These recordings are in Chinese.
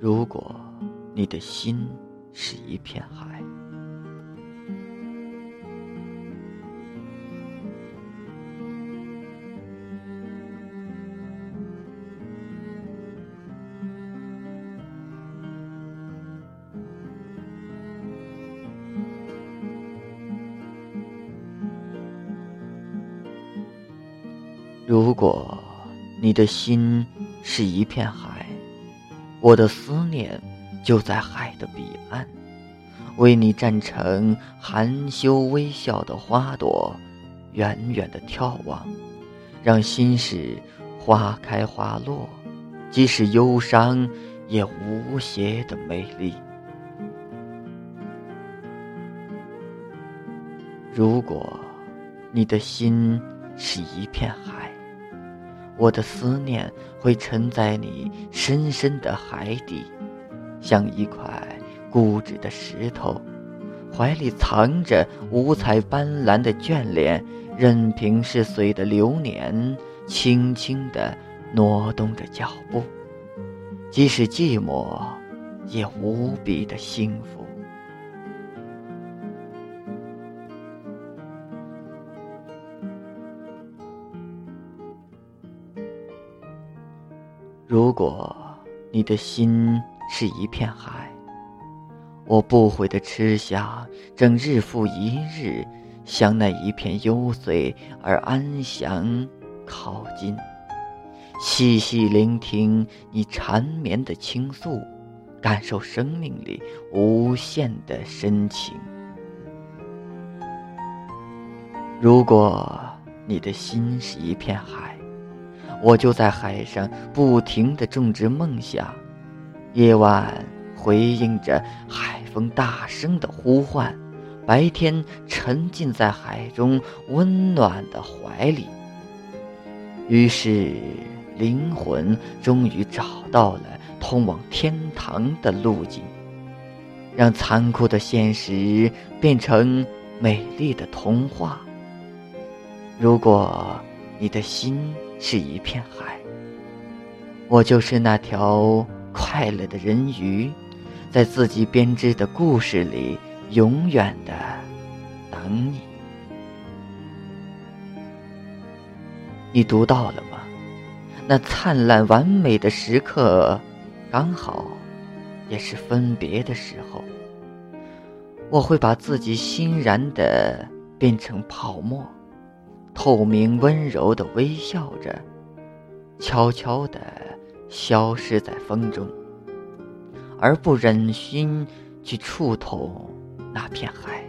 如果你的心是一片海，如果你的心是一片海。我的思念就在海的彼岸，为你站成含羞微笑的花朵，远远的眺望，让心事花开花落，即使忧伤也无邪的美丽。如果你的心是一片海。我的思念会沉在你深深的海底，像一块固执的石头，怀里藏着五彩斑斓的眷恋，任凭是岁的流年轻轻地挪动着脚步，即使寂寞，也无比的幸福。如果你的心是一片海，我不悔的痴想，正日复一日向那一片幽邃而安详靠近，细细聆听你缠绵的倾诉，感受生命里无限的深情。如果你的心是一片海，我就在海上不停地种植梦想，夜晚回应着海风大声的呼唤，白天沉浸在海中温暖的怀里。于是，灵魂终于找到了通往天堂的路径，让残酷的现实变成美丽的童话。如果你的心，是一片海，我就是那条快乐的人鱼，在自己编织的故事里，永远的等你。你读到了吗？那灿烂完美的时刻，刚好也是分别的时候。我会把自己欣然的变成泡沫。透明温柔的微笑着，悄悄的消失在风中，而不忍心去触碰那片海，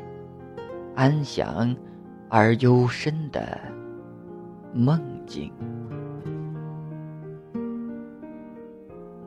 安详而幽深的梦境。